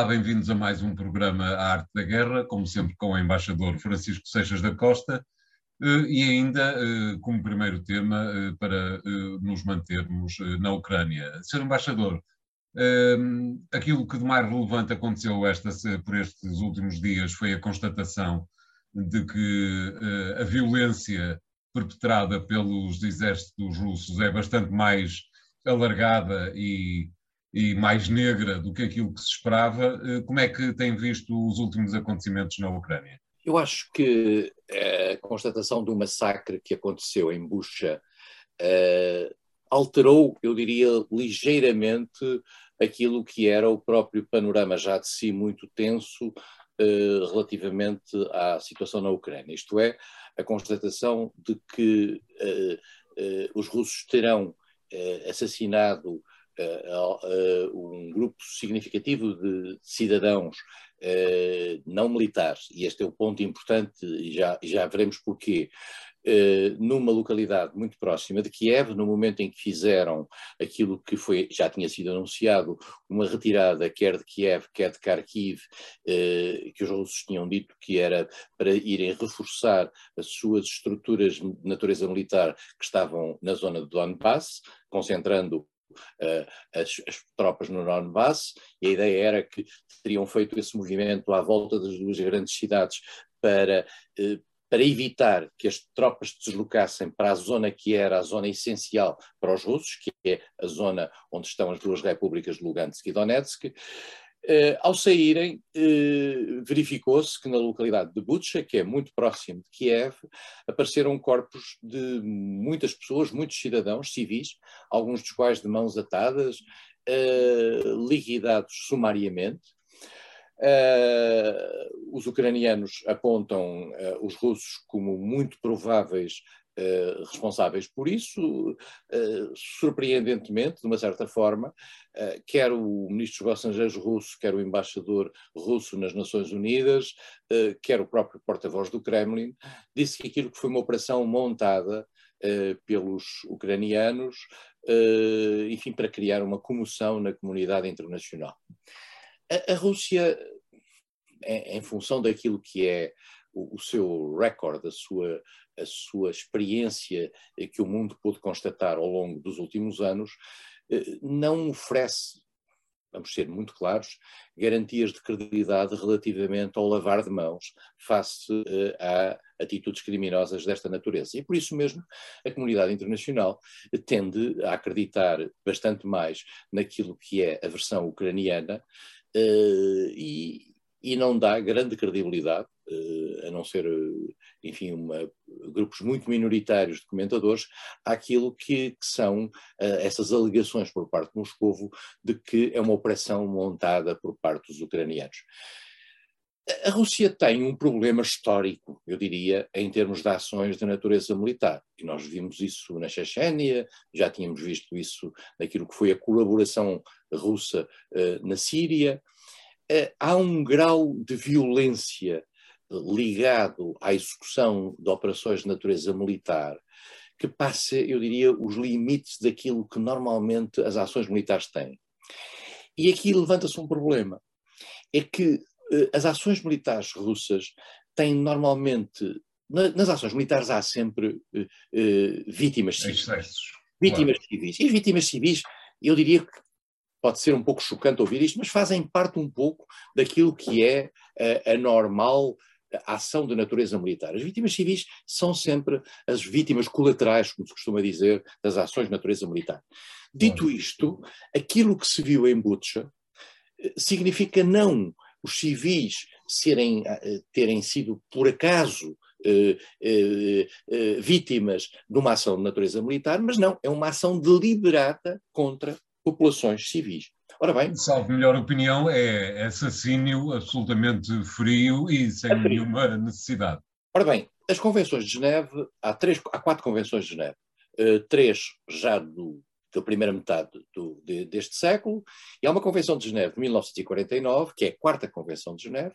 Olá, bem-vindos a mais um programa A Arte da Guerra, como sempre com o embaixador Francisco Seixas da Costa, eh, e ainda eh, como primeiro tema eh, para nos mantermos na Ucrânia. Sr. Embaixador, aquilo que de mais relevante aconteceu esta, por estes últimos dias foi a constatação de que a violência perpetrada pelos exércitos russos é bastante mais alargada e e mais negra do que aquilo que se esperava. Eh, como é que tem visto os últimos acontecimentos na Ucrânia? Eu acho que a constatação do massacre que aconteceu em Bucha uh, alterou, eu diria, ligeiramente aquilo que era o próprio panorama já de si muito tenso uh, relativamente à situação na Ucrânia. Isto é, a constatação de que uh, os russos terão assassinado um grupo significativo de cidadãos uh, não militares, e este é o ponto importante, e já, já veremos porquê, Uh, numa localidade muito próxima de Kiev, no momento em que fizeram aquilo que foi, já tinha sido anunciado, uma retirada quer de Kiev, quer de Kharkiv, uh, que os russos tinham dito que era para irem reforçar as suas estruturas de natureza militar que estavam na zona de Donbass, concentrando as, as, tropas no Donbass, e a ideia era que teriam feito esse movimento à volta das duas grandes cidades para, uh, para evitar que as tropas se deslocassem para a zona que era a zona essencial para os russos, que é a zona onde estão as duas repúblicas de Lugansk e Donetsk, Uh, ao saírem, uh, verificou-se que na localidade de Butcha, que é muito próximo de Kiev, apareceram corpos de muitas pessoas, muitos cidadãos civis, alguns dos quais de mãos atadas, uh, liquidados sumariamente. os ucranianos apontam os russos como muito prováveis eh, responsáveis por isso, uh, surpreendentemente, de uma certa forma, uh, quer o ministro dos Estrangeiros russo, quer o embaixador russo nas Nações Unidas, quer o próprio porta-voz do Kremlin, disse que aquilo que foi uma operação montada pelos ucranianos, enfim, para criar uma comoção na comunidade internacional. A, Rússia, em, em função daquilo que é o, o seu recorde, a sua, a sua experiência que o mundo pôde constatar ao longo dos últimos anos, eh, não oferece, vamos ser muito claros, garantias de credibilidade relativamente ao lavar de mãos face eh, a atitudes criminosas desta natureza. E por isso mesmo a comunidade internacional tende a acreditar bastante mais naquilo que é a versão ucraniana eh, e, e não dá grande credibilidade eh, a não ser, eh, enfim, uma, grupos muito minoritários de comentadores, àquilo que, que são uh, essas alegações por parte de Moscovo de que é uma operação montada por parte dos ucranianos. A Rússia tem um problema histórico, eu diria, em termos de ações de natureza militar. E nós vimos isso na Chechênia, já tínhamos visto isso naquilo que foi a colaboração russa uh, na Síria. Uh, há um grau de violência ligado à execução de operações de natureza militar que passa, eu diria, os limites daquilo que normalmente as ações militares têm. E aqui levanta-se um problema. É que eh, as ações militares russas têm normalmente. Na, nas ações militares há sempre eh, eh vítimas civis. Vítimas claro. civis. E as vítimas civis, eu diria que pode ser um pouco chocante ouvir isto, mas fazem parte um pouco daquilo que é a, a normal ação de natureza militar. As vítimas civis são sempre as vítimas colaterais, como se costuma dizer, das ações de natureza militar. Dito isto, aquilo que se viu em Butcha eh, significa não os civis serem, eh, terem sido, por acaso, eh, eh, eh, vítimas de uma ação de natureza militar, mas não, é uma ação deliberada contra populações civis. Ora bem. Salvo melhor opinião, é assassínio absolutamente frio e sem é nenhuma necessidade. Ora bem, as convenções de Geneve, há, três, há quatro convenções de Geneve. Uh, três já do, da primeira metade do, de, deste século, e há uma convenção de Geneve de 1949, que é a quarta convenção de Geneve,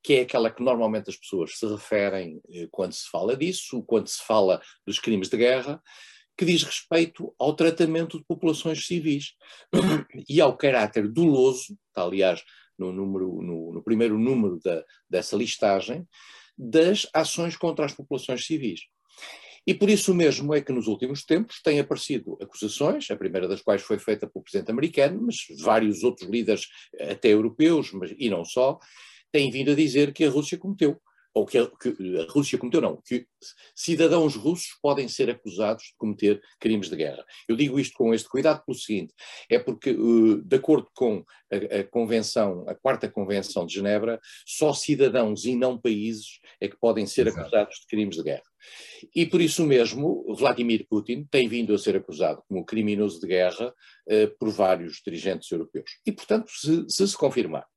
que é aquela que normalmente as pessoas se referem eh, quando se fala disso, quando se fala dos crimes de guerra, que diz respeito ao tratamento de populações civis e ao caráter doloso, está aliás no, número, no, no primeiro número da, dessa listagem, das ações contra as populações civis. E por isso mesmo é que nos últimos tempos têm aparecido acusações, a primeira das quais foi feita pelo presidente americano, mas vários outros líderes, até europeus, mas, e não só, têm vindo a dizer que a Rússia cometeu ou que a, que a, Rússia cometeu, não, que cidadãos russos podem ser acusados de cometer crimes de guerra. Eu digo isto com este cuidado pelo seguinte, é porque, uh, de acordo com a, a, Convenção, a Quarta Convenção de Genebra, só cidadãos e não países é que podem ser Exato. acusados de crimes de guerra. E por isso mesmo, Vladimir Putin tem vindo a ser acusado como criminoso de guerra uh, por vários dirigentes europeus. E, portanto, se se, se confirmar eh,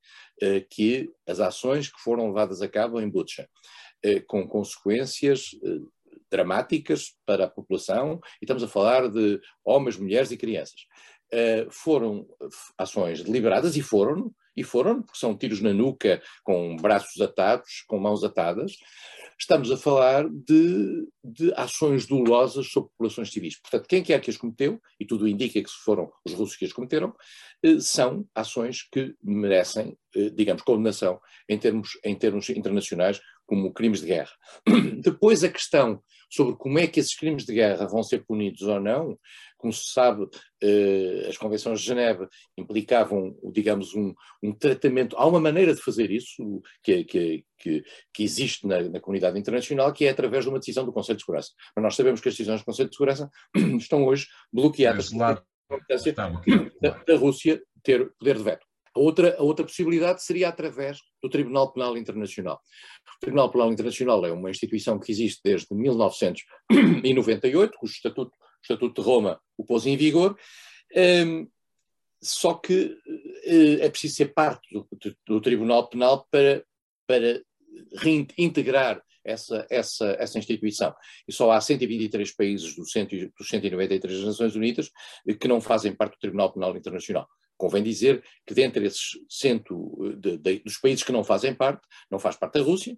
que as ações que foram levadas a cabo em Butcha, eh, com consequências eh, dramáticas para a população, e estamos a falar de homens, mulheres e crianças. Foram ações deliberadas e foram, e foram, porque são tiros na nuca, com braços atados, com mãos atadas, estamos a falar de, de, ações dolorosas sobre populações civis. Portanto, quem quer que as cometeu, e tudo indica que foram os russos que as cometeram, eh, são ações que merecem, eh, digamos, condenação em termos, em termos internacionais como crimes de guerra. Depois a questão sobre como é que esses crimes de guerra vão ser punidos ou não, como se sabe, eh, as convenções de Genebra implicavam, digamos, um, um, tratamento. Há uma maneira de fazer isso que, que, que, que existe na, na, comunidade internacional, que é através de uma decisão do Conselho de Segurança. Mas nós sabemos que as decisões do Conselho de Segurança estão hoje bloqueadas pela competência da, da Rússia ter poder de veto. A outra, a outra possibilidade seria através do Tribunal Penal Internacional. O Tribunal Penal Internacional é uma instituição que existe desde 1998, cujo estatuto o Estatuto de Roma o pôs em vigor, um, só que uh, é preciso ser parte do, do Tribunal Penal para, para reintegrar essa, essa, essa instituição. E só há 123 países dos, cento, dos 193 Nações Unidas que não fazem parte do Tribunal Penal Internacional. Convém dizer que dentre esses cento de, de, dos países que não fazem parte, não faz parte a Rússia, eh,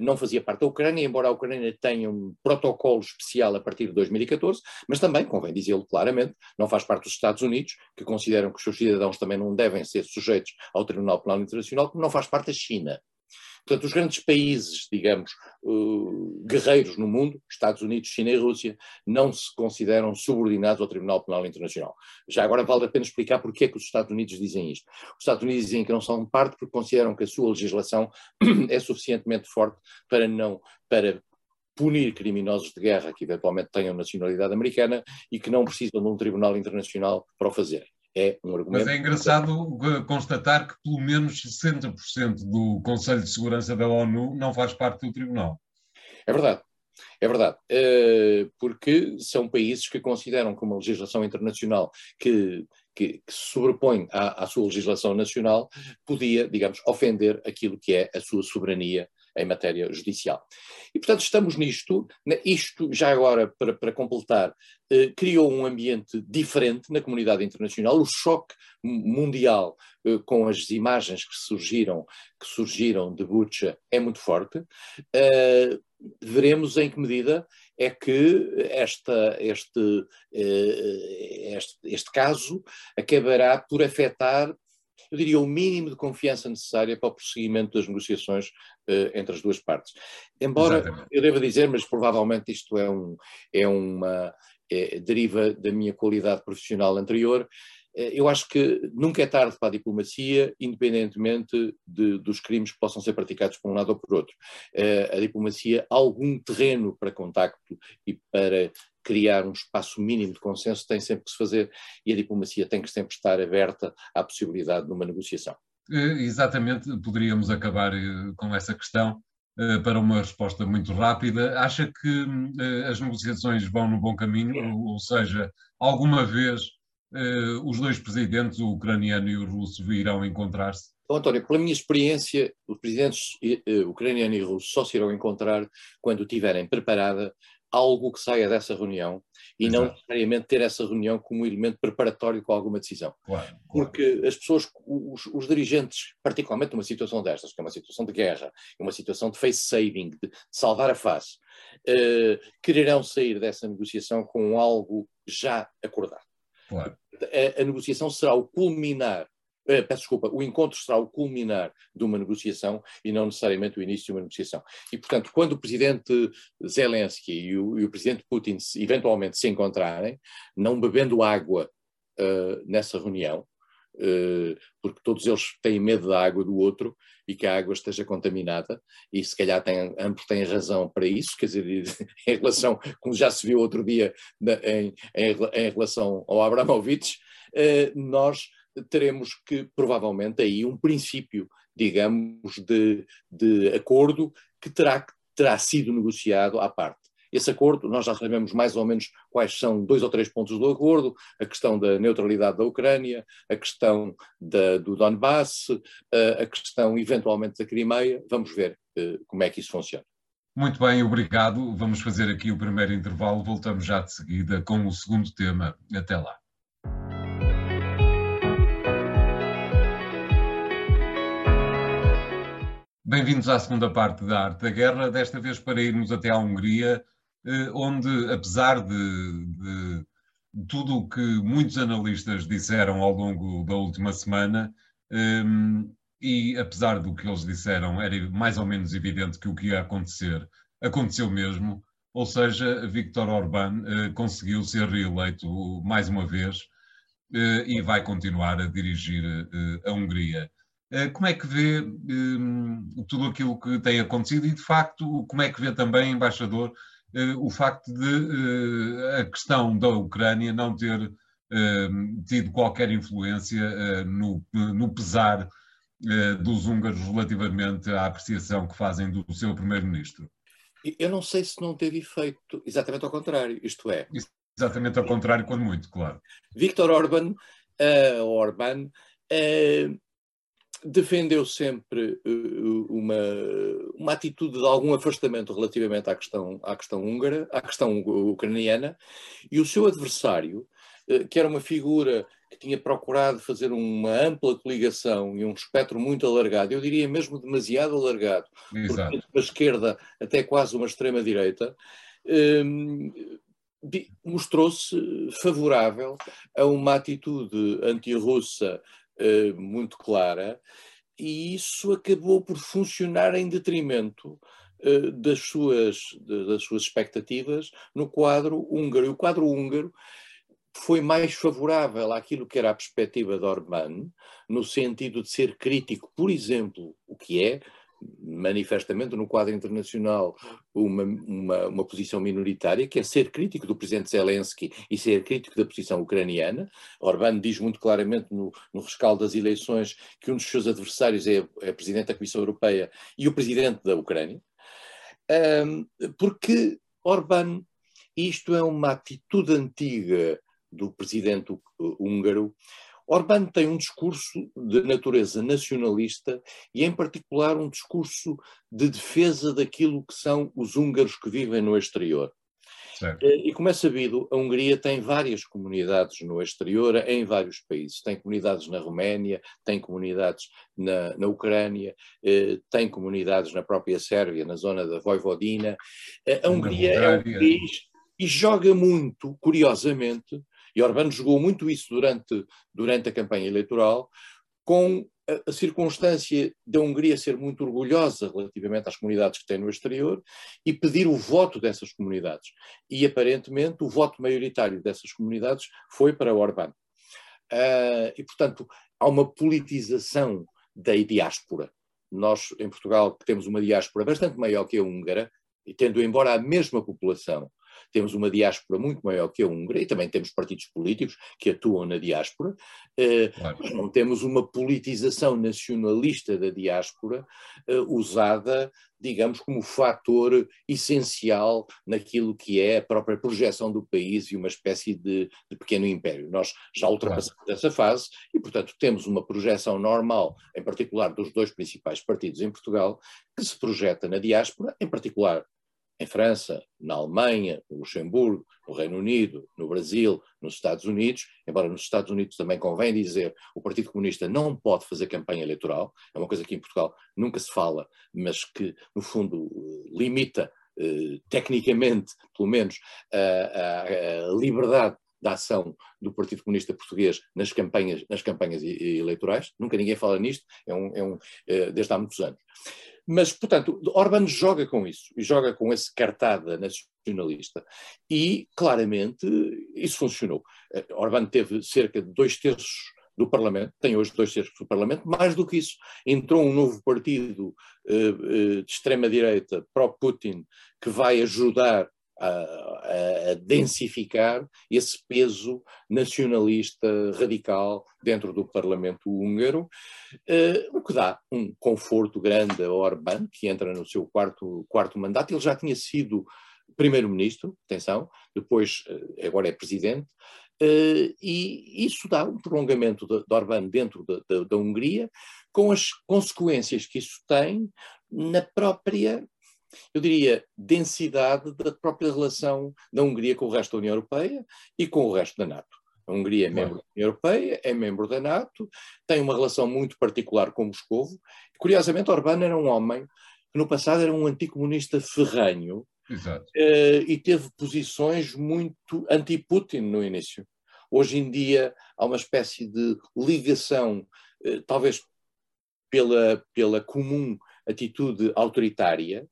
não fazia parte da Ucrânia, embora a Ucrânia tenha um protocolo especial a partir de 2014, mas também, convém dizê-lo claramente, não faz parte dos Estados Unidos, que consideram que os seus cidadãos também não devem ser sujeitos ao Tribunal Penal Internacional, como não faz parte da China. Portanto, os grandes países, digamos, uh, guerreiros no mundo, Estados Unidos, China e Rússia, não se consideram subordinados ao Tribunal Penal Internacional. Já agora vale a pena explicar porque é que os Estados Unidos dizem isto. Os Estados Unidos dizem que não são parte porque consideram que a sua legislação é suficientemente forte para não para punir criminosos de guerra que eventualmente tenham nacionalidade americana e que não precisam de um tribunal internacional para o fazerem é um argumento. Mas é engraçado constatar que pelo menos 60% do Conselho de Segurança da ONU não faz parte do Tribunal. É verdade. É verdade, eh, porque são países que consideram que uma legislação internacional que, que, que se sobrepõe à, à, sua legislação nacional podia, digamos, ofender aquilo que é a sua soberania em matéria judicial. E, portanto, estamos nisto. Isto, já agora, para, para completar, eh, criou um ambiente diferente na comunidade internacional. O choque mundial eh, com as imagens que surgiram, que surgiram de Butcha é muito forte. Eh, veremos em que medida é que esta, este, eh, este, este caso acabará por afetar eu diria, o mínimo de confiança necessária para o prosseguimento das negociações uh, entre as duas partes. Embora, Exatamente. eu devo dizer, mas provavelmente isto é, um, é uma é, deriva da minha qualidade profissional anterior, eh, eu acho que nunca é tarde para a diplomacia, independentemente de, dos crimes que possam ser praticados por um lado ou por outro. Uh, a diplomacia, algum terreno para contacto e para criar um espaço mínimo de consenso tem sempre que se fazer e a diplomacia tem que sempre estar aberta à possibilidade de uma negociação. Eh, exatamente, poderíamos acabar eh, com essa questão eh, para uma resposta muito rápida. Acha que as negociações vão no bom caminho, ou seja, alguma vez os dois presidentes, o ucraniano e o russo, irão encontrar-se? Então, António, pela minha experiência, os presidentes ucraniano e russo só se irão encontrar quando tiverem preparada algo que saia dessa reunião e Exato. não necessariamente ter essa reunião como elemento preparatório com alguma decisão. Claro, claro. Porque as pessoas, os, os, dirigentes, particularmente numa situação destas, que é uma situação de guerra, uma situação de face saving, de, de salvar a face, uh, quererão sair dessa negociação com algo já acordado. Claro. A, a negociação será o culminar peço desculpa, o encontro será o culminar de uma negociação e não necessariamente o início de uma negociação. E, portanto, quando o presidente Zelensky e o, e o presidente Putin se, eventualmente se encontrarem, não bebendo água uh, nessa reunião, uh, porque todos eles têm medo da água do outro e que a água esteja contaminada, e se calhar ambos têm razão para isso, quer dizer, em relação, como já se viu outro dia na, em, em, em, relação ao Abramovich, uh, nós teremos que, provavelmente, aí um princípio, digamos, de, de acordo que terá, terá sido negociado à parte. Esse acordo, nós já sabemos mais ou menos quais são dois ou três pontos do acordo: a questão da neutralidade da Ucrânia, a questão da, do Donbass, a questão eventualmente da Crimeia. Vamos ver uh, como é que isso funciona. Muito bem, obrigado. Vamos fazer aqui o primeiro intervalo. Voltamos já de seguida com o segundo tema. Até lá. Bem-vindos à segunda parte da Arte da Guerra, desta vez para irmos até à Hungria, eh, onde, apesar de, de, tudo o que muitos analistas disseram ao longo da última semana, ehm, e apesar do que eles disseram, era mais ou menos evidente que o que ia acontecer aconteceu mesmo, ou seja, Viktor Orbán uh, conseguiu ser reeleito mais uma vez uh, e vai continuar a dirigir a Hungria. Eh, como é que vê um, tudo aquilo que tem acontecido e, de facto, como é que vê também, embaixador, uh, o facto de uh, a questão da Ucrânia não ter tido qualquer influência no, no, pesar dos húngaros relativamente à apreciação que fazem do seu primeiro-ministro? Eu não sei se não teve efeito exatamente ao contrário, isto é. Exatamente ao contrário, quando muito, claro. Viktor Orban, uh, Orban uh, defendeu sempre uh, uma, uma atitude de algum afastamento relativamente à questão, à questão húngara, à questão ucraniana, e o seu adversário, uh, que era uma figura que tinha procurado fazer uma ampla coligação e um espectro muito alargado, eu diria mesmo demasiado alargado, Exato. uma esquerda até quase uma extrema-direita, um, mostrou-se favorável a uma atitude anti-russa uh, muito clara, e isso acabou por funcionar em detrimento uh, das, suas, das suas expectativas no quadro húngaro. E o quadro húngaro foi mais favorável àquilo que era a perspectiva de Orbán, no sentido de ser crítico, por exemplo, o que é, manifestamente no quadro internacional uma, uma, uma, posição minoritária, que é ser crítico do presidente Zelensky e ser crítico da posição ucraniana. Orbán diz muito claramente no, no rescaldo das eleições que um dos seus adversários é, é presidente da Comissão Europeia e o presidente da Ucrânia. Um, porque Orbán, isto é uma atitude antiga do presidente húngaro, Orbán tem um discurso de natureza nacionalista e, em particular, um discurso de defesa daquilo que são os húngaros que vivem no exterior. Certo. Eh, e como é sabido, a Hungria tem várias comunidades no exterior, em vários países. Tem comunidades na Roménia, tem comunidades na, na Ucrânia, eh, tem comunidades na própria Sérvia, na zona da Vojvodina. Eh, a Hungria é um país e joga muito, curiosamente, e Orbán jogou muito isso durante, durante a campanha eleitoral, com a, circunstância da Hungria ser muito orgulhosa relativamente às comunidades que tem no exterior e pedir o voto dessas comunidades. E aparentemente o voto maioritário dessas comunidades foi para Orbán. Uh, e portanto há uma politização da diáspora. Nós, em Portugal, temos uma diáspora bastante maior que a húngara, e tendo embora a mesma população, temos uma diáspora muito maior que a húngara e também temos partidos políticos que atuam na diáspora. Eh, claro. Não temos uma politização nacionalista da diáspora eh, usada, digamos, como fator essencial naquilo que é a própria projeção do país e uma espécie de, de pequeno império. Nós já ultrapassamos claro. essa fase e, portanto, temos uma projeção normal, em particular dos dois principais partidos em Portugal, que se projeta na diáspora, em particular em França, na Alemanha, no Luxemburgo, no Reino Unido, no Brasil, nos Estados Unidos, embora nos Estados Unidos também convém dizer o Partido Comunista não pode fazer campanha eleitoral, é uma coisa que em Portugal nunca se fala, mas que no fundo limita eh, tecnicamente, pelo menos, a, a, a liberdade da ação do Partido Comunista Português nas campanhas, nas campanhas eleitorais. Nunca ninguém fala nisto, é um, é um, é, desde há muitos anos. Mas, portanto, Orban joga com isso, e joga com esse cartada nacionalista. E, claramente, isso funcionou. Orban teve cerca de dois terços do Parlamento, tem hoje dois terços do Parlamento, mais do que isso, entrou um novo partido uh, uh, de extrema-direita, pró-Putin, que vai ajudar a, a, densificar esse peso nacionalista radical dentro do Parlamento húngaro, uh, o que dá um conforto grande a Orbán, que entra no seu quarto, quarto mandato. Ele já tinha sido primeiro-ministro, atenção, depois agora é presidente, Uh, e isso dá um prolongamento de, de Orbán dentro de, de, da Hungria, com as consequências que isso tem na própria, eu diria, densidade da própria relação da Hungria com o resto da União Europeia e com o resto da NATO. A Hungria é membro da União Europeia, é membro da NATO, tem uma relação muito particular com Moscou. Curiosamente, Orbán era um homem que no passado era um anticomunista ferranho, Uh, e teve posições muito anti-Putin no início. Hoje em dia há uma espécie de ligação, uh, talvez pela, pela comum atitude autoritária,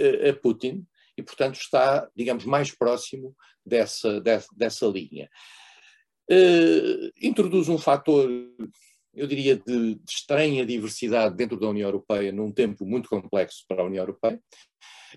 a Putin, e portanto está, digamos, mais próximo dessa, dessa, dessa linha. introduz um fator eu diria, de, de, estranha diversidade dentro da União Europeia, num tempo muito complexo para a União Europeia.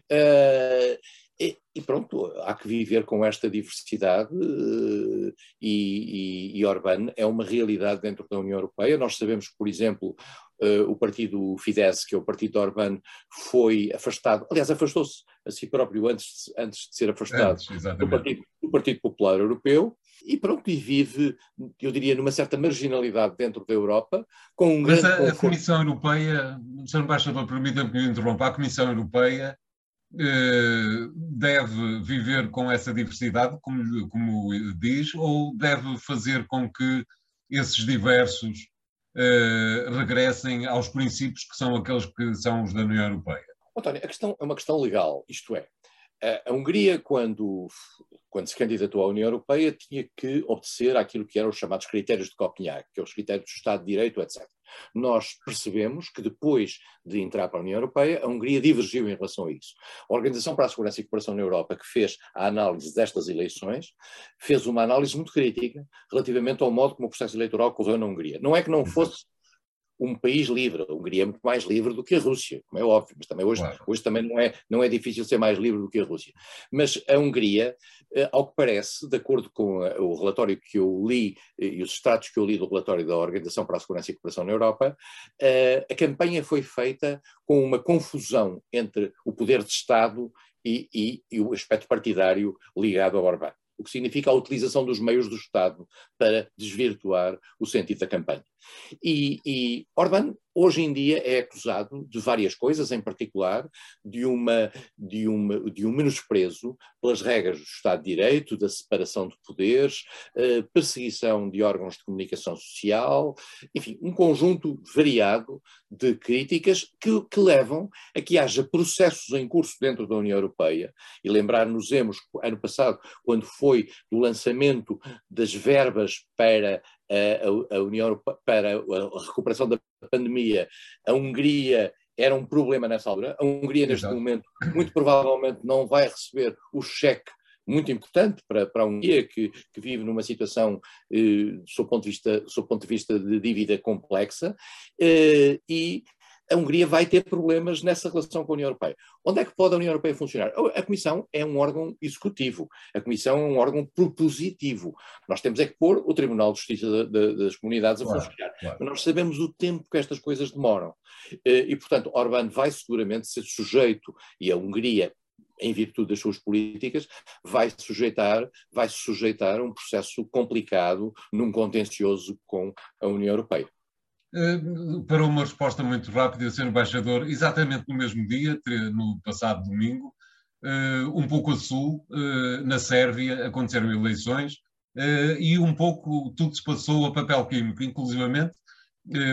Uh, e, e, pronto, há que viver com esta diversidade uh, e, e, e Orbán é uma realidade dentro da União Europeia. Nós sabemos que, por exemplo, uh, o partido Fidesz, que é o partido de Orbán, foi afastado, aliás, afastou-se a si próprio antes, antes de ser afastado antes, do, partido, do Partido Popular Europeu e pronto, e vive, eu diria, numa certa marginalidade dentro da Europa, com um Mas grande... a, a Comissão Europeia, Sr. Embaixador, permita-me que me interrompa, a Comissão Europeia eh, deve viver com essa diversidade, como, como diz, ou deve fazer com que esses diversos eh, regressem aos princípios que são aqueles que são os da União Europeia? António, a questão é uma questão legal, isto é, a Hungria, quando, quando se candidatou à União Europeia, tinha que obedecer àquilo que eram os chamados critérios de Copenhague, que são é os critérios do Estado de Direito, etc. Nós percebemos que depois de entrar para a União Europeia, a Hungria divergiu em relação a isso. A Organização para a Segurança e Cooperação na Europa, que fez a análise destas eleições, fez uma análise muito crítica relativamente ao modo como o processo eleitoral correu na Hungria. Não é que não fosse um país livre. A Hungria é muito mais livre do que a Rússia, como é óbvio, mas também hoje, claro. hoje também não é, não é difícil ser mais livre do que a Rússia. Mas a Hungria, eh, ao que parece, de acordo com o relatório que eu li eh, e os extratos que eu li do relatório da Organização para a Segurança e Cooperação na Europa, eh, a campanha foi feita com uma confusão entre o poder de Estado e, e, e o aspecto partidário ligado ao Orbán o que significa a utilização dos meios do Estado para desvirtuar o sentido da campanha. E, e Orbán hoje em dia é acusado de várias coisas, em particular de, uma, de, uma, de um menosprezo pelas regras do Estado de Direito, da separação de poderes, eh, perseguição de órgãos de comunicação social, enfim, um conjunto variado de críticas que, que levam a que haja processos em curso dentro da União Europeia. E lembrar-nos-emos, ano passado, quando foi o lançamento das verbas para a, a União Europeia, para a recuperação da pandemia, a Hungria era um problema nessa altura. A Hungria, neste Exato. momento, muito provavelmente não vai receber o cheque muito importante para, para a Hungria, que, que vive numa situação, eh, do, ponto de vista, do ponto de vista de dívida complexa, eh, e a Hungria vai ter problemas nessa relação com a União Europeia. Onde é que pode a União Europeia funcionar? A Comissão é um órgão executivo, a Comissão é um órgão propositivo. Nós temos é que pôr o Tribunal de Justiça das Comunidades a claro, funcionar. Claro. Mas nós sabemos o tempo que estas coisas demoram. Eh, e, portanto, Orbán vai seguramente ser sujeito, e a Hungria em virtude das suas políticas, vai sujeitar, vai se sujeitar a um processo complicado num contencioso com a União Europeia. Eh, para uma resposta muito rápida, Sr. Embaixador, exatamente no mesmo dia, no passado domingo, eh, um pouco a sul, eh, na Sérvia, aconteceram eleições e um pouco tudo se passou a papel químico, inclusivamente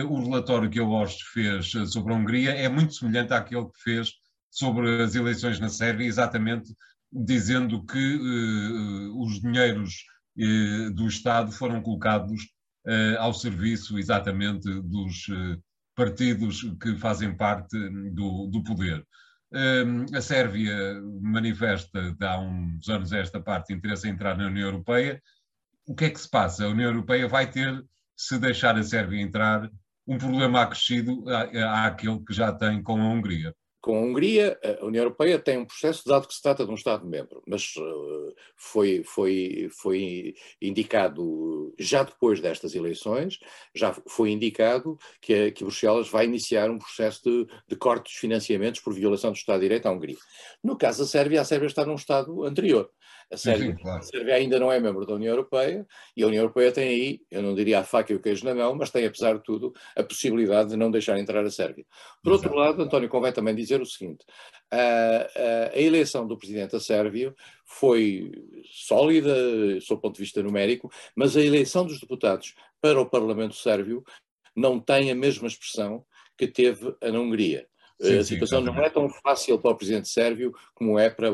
o relatório que a OSCE fez sobre a Hungria é muito semelhante àquele que fez sobre as eleições na Sérvia, exatamente dizendo que os dinheiros do Estado foram colocados ao serviço exatamente dos partidos que fazem parte do, do poder. a Sérvia manifesta há uns anos esta parte interesse em entrar na União Europeia. O que é que se passa? A União Europeia vai ter, se deixar a Sérvia entrar, um problema acrescido àquele que já tem com a Hungria com a Hungria, a União Europeia tem um processo, dado que se trata de um Estado-membro, mas uh, foi, foi, foi indicado já depois destas eleições, já foi indicado que, que Bruxelas vai iniciar um processo de, de corte dos financiamentos por violação do Estado de Direito à Hungria. No caso da Sérvia, a Sérvia está num Estado anterior. A Sérvia, sim, claro. a Sérvia, ainda não é membro da União Europeia e a União Europeia tem aí, eu não diria a faca e o queijo na mão, mas tem, apesar de tudo, a possibilidade de não deixar entrar a Sérvia. Por Exato. outro lado, António, convém também dizer o seguinte: a, a, eleição do presidente da Sérvia foi sólida, sob o ponto de vista numérico, mas a eleição dos deputados para o Parlamento Sérvio não tem a mesma expressão que teve a na Hungria. Sim, a situação sim, não é tão fácil para o presidente sérvio como é para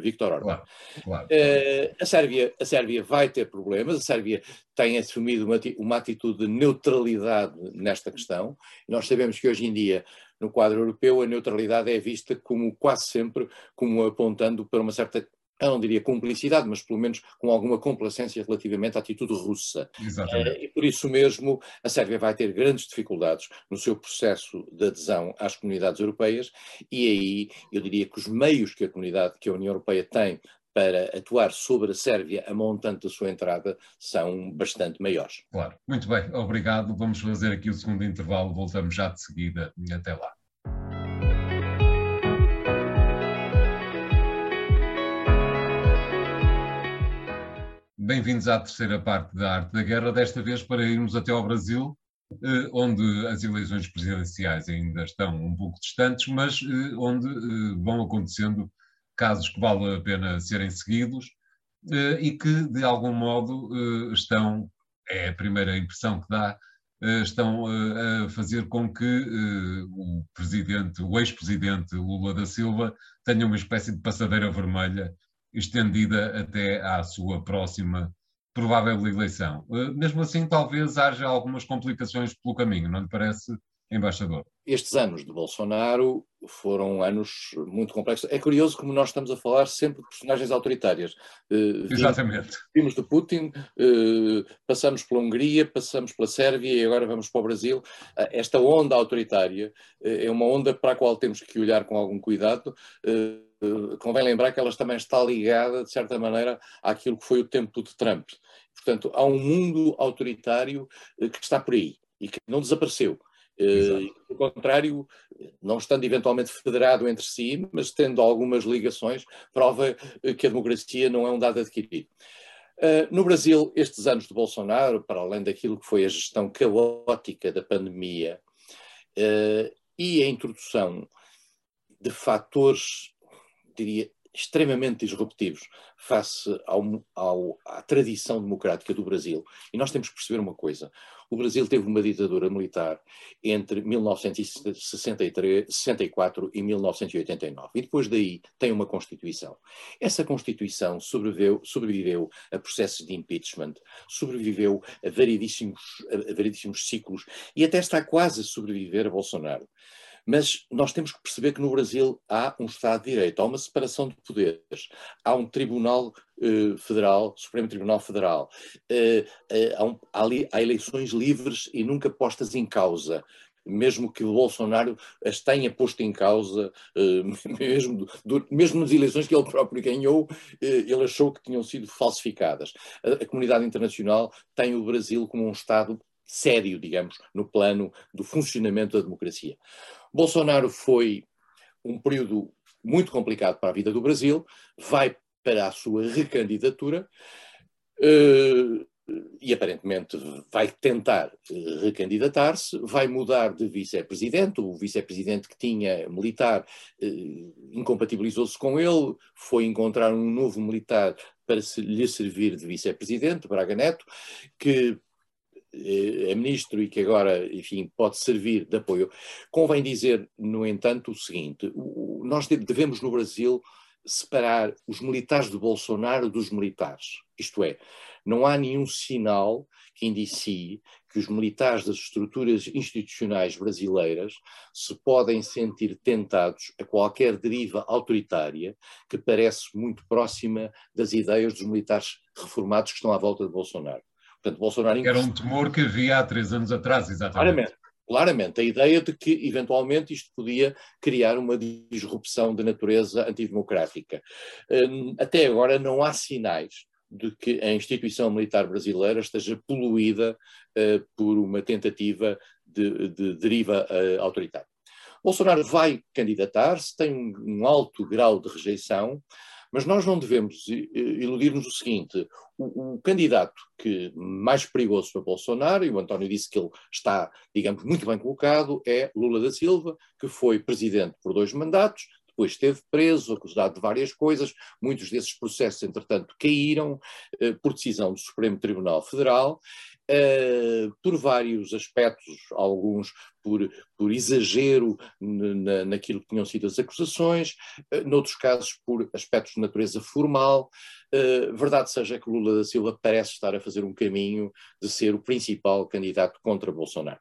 Viktor Orbán. Claro, claro, uh, a, Sérvia, a Sérvia vai ter problemas, a Sérvia tem assumido uma, uma atitude de neutralidade nesta questão. Nós sabemos que hoje em dia, no quadro europeu, a neutralidade é vista como quase sempre como apontando para uma certa eu não diria cumplicidade, mas pelo menos com alguma complacência relativamente à atitude russa. Exatamente. Eh, e por isso mesmo a Sérvia vai ter grandes dificuldades no seu processo de adesão às comunidades europeias e aí eu diria que os meios que a comunidade, que a União Europeia tem para atuar sobre a Sérvia a montante da sua entrada são bastante maiores. Claro. Muito bem, obrigado. Vamos fazer aqui o segundo intervalo, voltamos já de seguida. Até lá. Bem-vindos à terceira parte da Arte da Guerra, desta vez para irmos até ao Brasil, eh, onde as eleições presidenciais ainda estão um pouco distantes, mas eh, onde eh, vão acontecendo casos que vale a pena serem seguidos e que, de algum modo, estão, é a primeira impressão que dá, estão a fazer com que o presidente, o ex-presidente Lula da Silva tenha uma espécie de passadeira vermelha estendida até à sua próxima provável eleição. Eh, mesmo assim, talvez haja algumas complicações pelo caminho, não lhe parece, embaixador? Estes anos de Bolsonaro foram anos muito complexos. É curioso como nós estamos a falar sempre de personagens autoritárias. Uh, Exatamente. Vimos de Putin, uh, passamos pela Hungria, passamos pela Sérvia e agora vamos para o Brasil. Esta onda autoritária é uma onda para a qual temos que olhar com algum cuidado convém lembrar que ela também está ligada, de certa maneira, àquilo que foi o tempo de Trump. Portanto, há um mundo autoritário eh, que está por aí e que não desapareceu. Uh, pelo contrário, não estando eventualmente federado entre si, mas tendo algumas ligações, prova eh, que a democracia não é um dado adquirido. Uh, no Brasil, estes anos de Bolsonaro, para além daquilo que foi a gestão caótica da pandemia uh, e a introdução de fatores diria, extremamente disruptivos face ao, ao, à tradição democrática do Brasil. E nós temos que perceber uma coisa: o Brasil teve uma ditadura militar entre 1964 e 1989, e depois daí tem uma Constituição. Essa Constituição sobreviveu, sobreviveu a processos de impeachment, sobreviveu a variedíssimos, a variedíssimos ciclos e até está quase a sobreviver a Bolsonaro. Mas nós temos que perceber que no Brasil há um Estado de Direito, há uma separação de poderes, há um Tribunal eh, Federal, Supremo Tribunal Federal, eh, eh, há, um, há, há eleições livres e nunca postas em causa mesmo que o Bolsonaro as tenha posto em causa, mesmo, mesmo nas eleições que ele próprio ganhou, ele achou que tinham sido falsificadas. A, comunidade internacional tem o Brasil como um Estado sério, digamos, no plano do funcionamento da democracia. Bolsonaro foi um período muito complicado para a vida do Brasil, vai para a sua recandidatura uh, e aparentemente vai tentar recandidatar-se, vai mudar de vice-presidente, o vice-presidente que tinha militar uh, incompatibilizou-se com ele, foi encontrar um novo militar para lhe servir de vice-presidente, Braga Neto, que é ministro e que agora, enfim, pode servir de apoio. Convém dizer, no entanto, o seguinte: nós devemos no Brasil separar os militares de Bolsonaro dos militares. Isto é, não há nenhum sinal que indicie que os militares das estruturas institucionais brasileiras se podem sentir tentados a qualquer deriva autoritária que parece muito próxima das ideias dos militares reformados que estão à volta de Bolsonaro. Portanto, Bolsonaro Era um temor que havia há três anos atrás, exatamente. Claramente, claramente, a ideia de que, eventualmente, isto podia criar uma disrupção de natureza antidemocrática. Hum, até agora não há sinais de que a instituição militar brasileira esteja poluída uh, por uma tentativa de, de deriva uh, autoritária. Bolsonaro vai candidatar-se, tem um, um, alto grau de rejeição, mas nós não devemos iludir-nos o seguinte: o, o, candidato que mais perigoso para Bolsonaro, e o António disse que ele está, digamos, muito bem colocado, é Lula da Silva, que foi presidente por dois mandatos, depois esteve preso, acusado de várias coisas, muitos desses processos, entretanto, caíram eh, por decisão do Supremo Tribunal Federal, eh, por vários aspectos, alguns por, por exagero na, naquilo que tinham sido as acusações, eh, noutros casos por aspectos de natureza formal. verdade seja que Lula da Silva parece estar a fazer um caminho de ser o principal candidato contra Bolsonaro.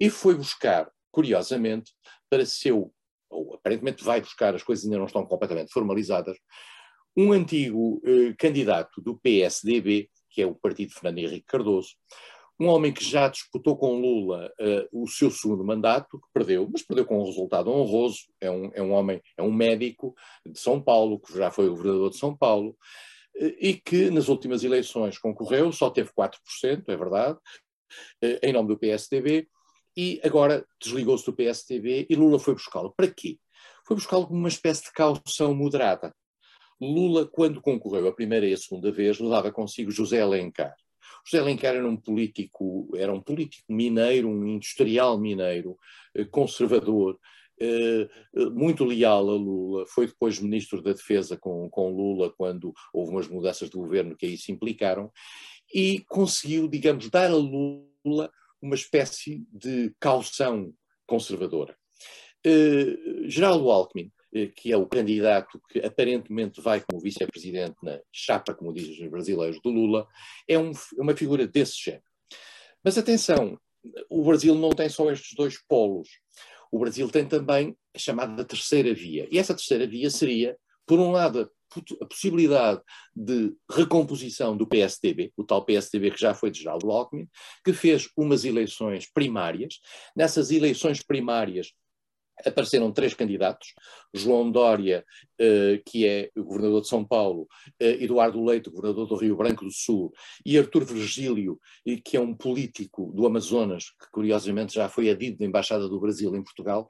E foi buscar, curiosamente, para seu ou aparentemente vai buscar, as coisas ainda não estão completamente formalizadas, um antigo candidato do PSDB, que é o partido de Fernando Henrique Cardoso, um homem que já disputou com Lula uh, o seu segundo mandato, que perdeu, mas perdeu com um resultado honroso, é um, é um homem, é um médico de São Paulo, que já foi governador de São Paulo, uh, e que nas últimas eleições concorreu, só teve 4%, é verdade, uh, em nome do PSDB, e agora desligou-se do PSTB e Lula foi buscá-lo. Para quê? Foi buscá-lo como uma espécie de caução moderada. Lula, quando concorreu a primeira e a segunda vez, levava consigo José Alencar. José Alencar era um político, era um político mineiro, um industrial mineiro, eh, conservador, eh, muito leal a Lula, foi depois ministro da Defesa com, com Lula quando houve umas mudanças de governo que aí se implicaram, e conseguiu, digamos, dar a Lula uma espécie de caução conservadora. Geraldo Alckmin, que é o candidato que aparentemente vai como vice-presidente na chapa, como dizem os brasileiros, do Lula, é um, uma figura desse género. Mas atenção, o Brasil não tem só estes dois polos. O Brasil tem também a chamada terceira via. E essa terceira via seria, por um lado, a possibilidade de recomposição do PSDB, o tal PSDB que já foi de Geraldo Alckmin, que fez umas eleições primárias. Nessas eleições primárias apareceram três candidatos, João Dória, eh, que é o governador de São Paulo, eh, Eduardo Leite, governador do Rio Branco do Sul, e Artur Virgílio, que é um político do Amazonas, que curiosamente já foi adido da Embaixada do Brasil em Portugal,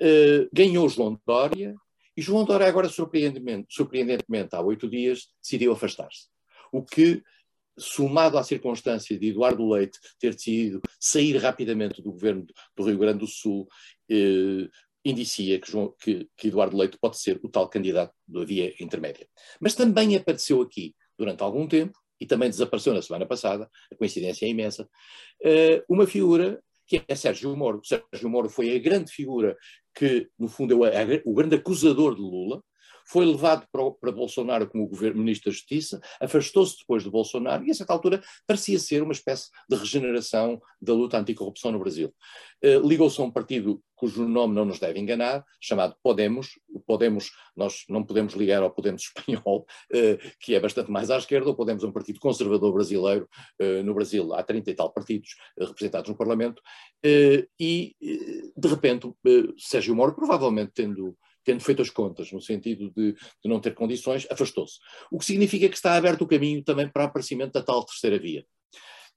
eh, ganhou João Dória, e João Dória agora, surpreendentemente, surpreendentemente há oito dias, decidiu afastar-se. O que, somado à circunstância de Eduardo Leite ter decidido sair rapidamente do governo do Rio Grande do Sul, eh, indicia que, João, que, que, Eduardo Leite pode ser o tal candidato da via intermédia. Mas também apareceu aqui, durante algum tempo, e também desapareceu na semana passada, a coincidência é imensa, eh, uma figura que é Sérgio Moro. Sérgio Moro foi a grande figura que, no fundo, é o grande acusador de Lula, foi levado para, para Bolsonaro como governo, ministro da Justiça, afastou-se depois de Bolsonaro e, a certa altura, parecia ser uma espécie de regeneração da luta anticorrupção no Brasil. Uh, Ligou-se a um partido cujo nome não nos deve enganar, chamado Podemos. O Podemos, nós não podemos ligar ao Podemos espanhol, uh, que é bastante mais à esquerda. O Podemos é um partido conservador brasileiro. Uh, no Brasil há 30 e tal partidos representados no Parlamento. e, de repente, Sérgio Moro, provavelmente tendo tendo feito as contas, no sentido de, de não ter condições, afastou-se. O que significa que está aberto o caminho também para o aparecimento da tal terceira via.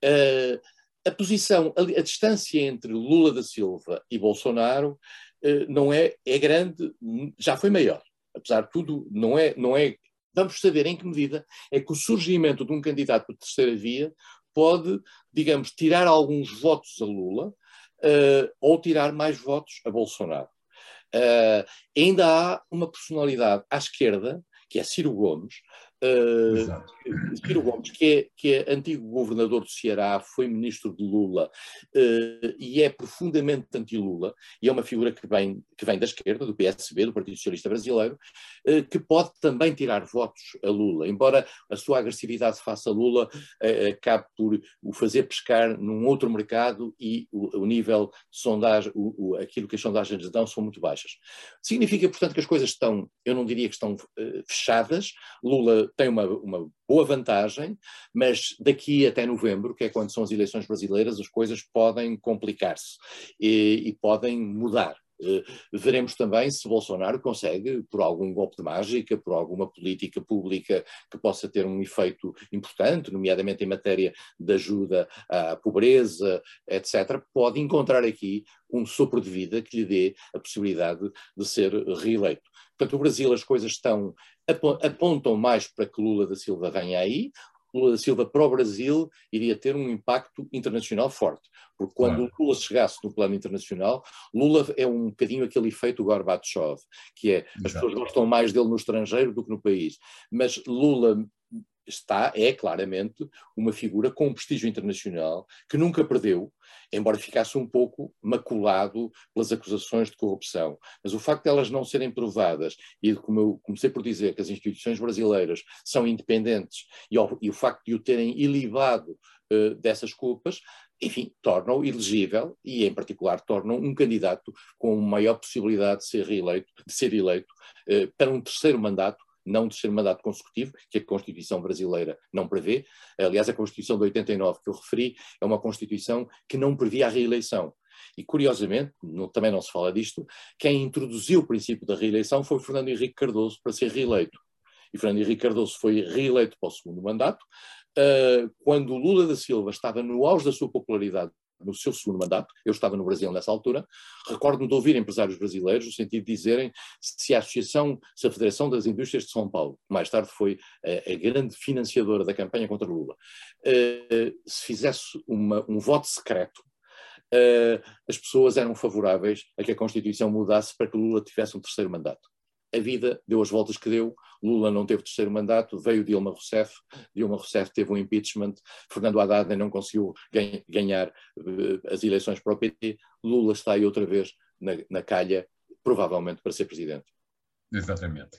Uh, a posição, a, a, distância entre Lula da Silva e Bolsonaro uh, não é, é grande, já foi maior. Apesar de tudo, não é, não é. Vamos saber em que medida é que o surgimento de um candidato de terceira via pode, digamos, tirar alguns votos a Lula uh, ou tirar mais votos a Bolsonaro. Uh, ainda há uma personalidade à esquerda, que é Ciro Gomes, Uh, Ciro Gomes, que é, que é antigo governador do Ceará, foi ministro de Lula uh, e é profundamente anti-Lula, e é uma figura que vem, que vem da esquerda, do PSB, do Partido Socialista Brasileiro, uh, que pode também tirar votos a Lula, embora a sua agressividade face a Lula acabe por o fazer pescar num outro mercado e o, o nível de sondagem, o, o, aquilo que as sondagens dão são muito baixas. Significa, portanto, que as coisas estão, eu não diria que estão fechadas, Lula tem uma, uma boa vantagem, mas daqui até novembro, que é quando são as eleições brasileiras, as coisas podem complicar-se e, e podem mudar. Uh, veremos também se Bolsonaro consegue, por algum golpe de mágica, por alguma política pública que possa ter um efeito importante, nomeadamente em matéria de ajuda à pobreza, etc., pode encontrar aqui um sopro de vida que lhe dê a possibilidade de ser reeleito. Portanto, o Brasil as coisas estão apontam mais para que Lula da Silva venha aí. Lula da Silva para o Brasil iria ter um impacto internacional forte, porque quando claro. Lula chegasse no plano internacional, Lula é um bocadinho aquele efeito Gorbachev, que é as Exato. pessoas gostam mais dele no estrangeiro do que no país, mas Lula está, é claramente uma figura com um prestígio internacional que nunca perdeu, embora ficasse um pouco maculado pelas acusações de corrupção. Mas o facto de elas não serem provadas, e como eu comecei por dizer que as instituições brasileiras são independentes, e, ao, e o facto de o terem ilibado uh, dessas culpas, enfim, tornam elegível e, em particular, tornam um candidato com maior possibilidade de ser reeleito, de ser eleito uh, para um terceiro mandato não de ser mandato consecutivo, que a Constituição brasileira não prevê. Aliás, a Constituição de 89 que eu referi é uma Constituição que não previa a reeleição. E, curiosamente, também não se fala disto, quem introduziu o princípio da reeleição foi Fernando Henrique Cardoso para ser reeleito. E Fernando Henrique Cardoso foi reeleito para o segundo mandato, uh, quando Lula da Silva estava no auge da sua popularidade no seu segundo mandato, eu estava no Brasil nessa altura, recordo-me de ouvir empresários brasileiros no sentido de dizerem se a Associação, se a Federação das Indústrias de São Paulo, que mais tarde foi a, a grande financiadora da campanha contra Lula, uh, se fizesse uma, um voto secreto, uh, as pessoas eram favoráveis a que a Constituição mudasse para que Lula tivesse um terceiro mandato a vida deu as voltas que deu, Lula não teve terceiro mandato, veio Dilma Rousseff, Dilma Rousseff teve um impeachment, Fernando Haddad não conseguiu ganhar uh, as eleições para o PT, Lula está aí outra vez na, na calha, provavelmente para ser presidente. Exatamente.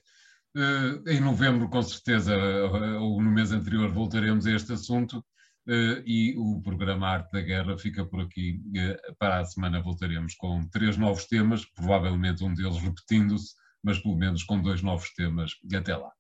Uh, em novembro, com certeza, uh, ou no mês anterior, voltaremos a este assunto. E o programa Arte da Guerra fica por aqui. Para a semana voltaremos com três novos temas, provavelmente um deles repetindo-se, mas pelo menos com dois novos temas até lá.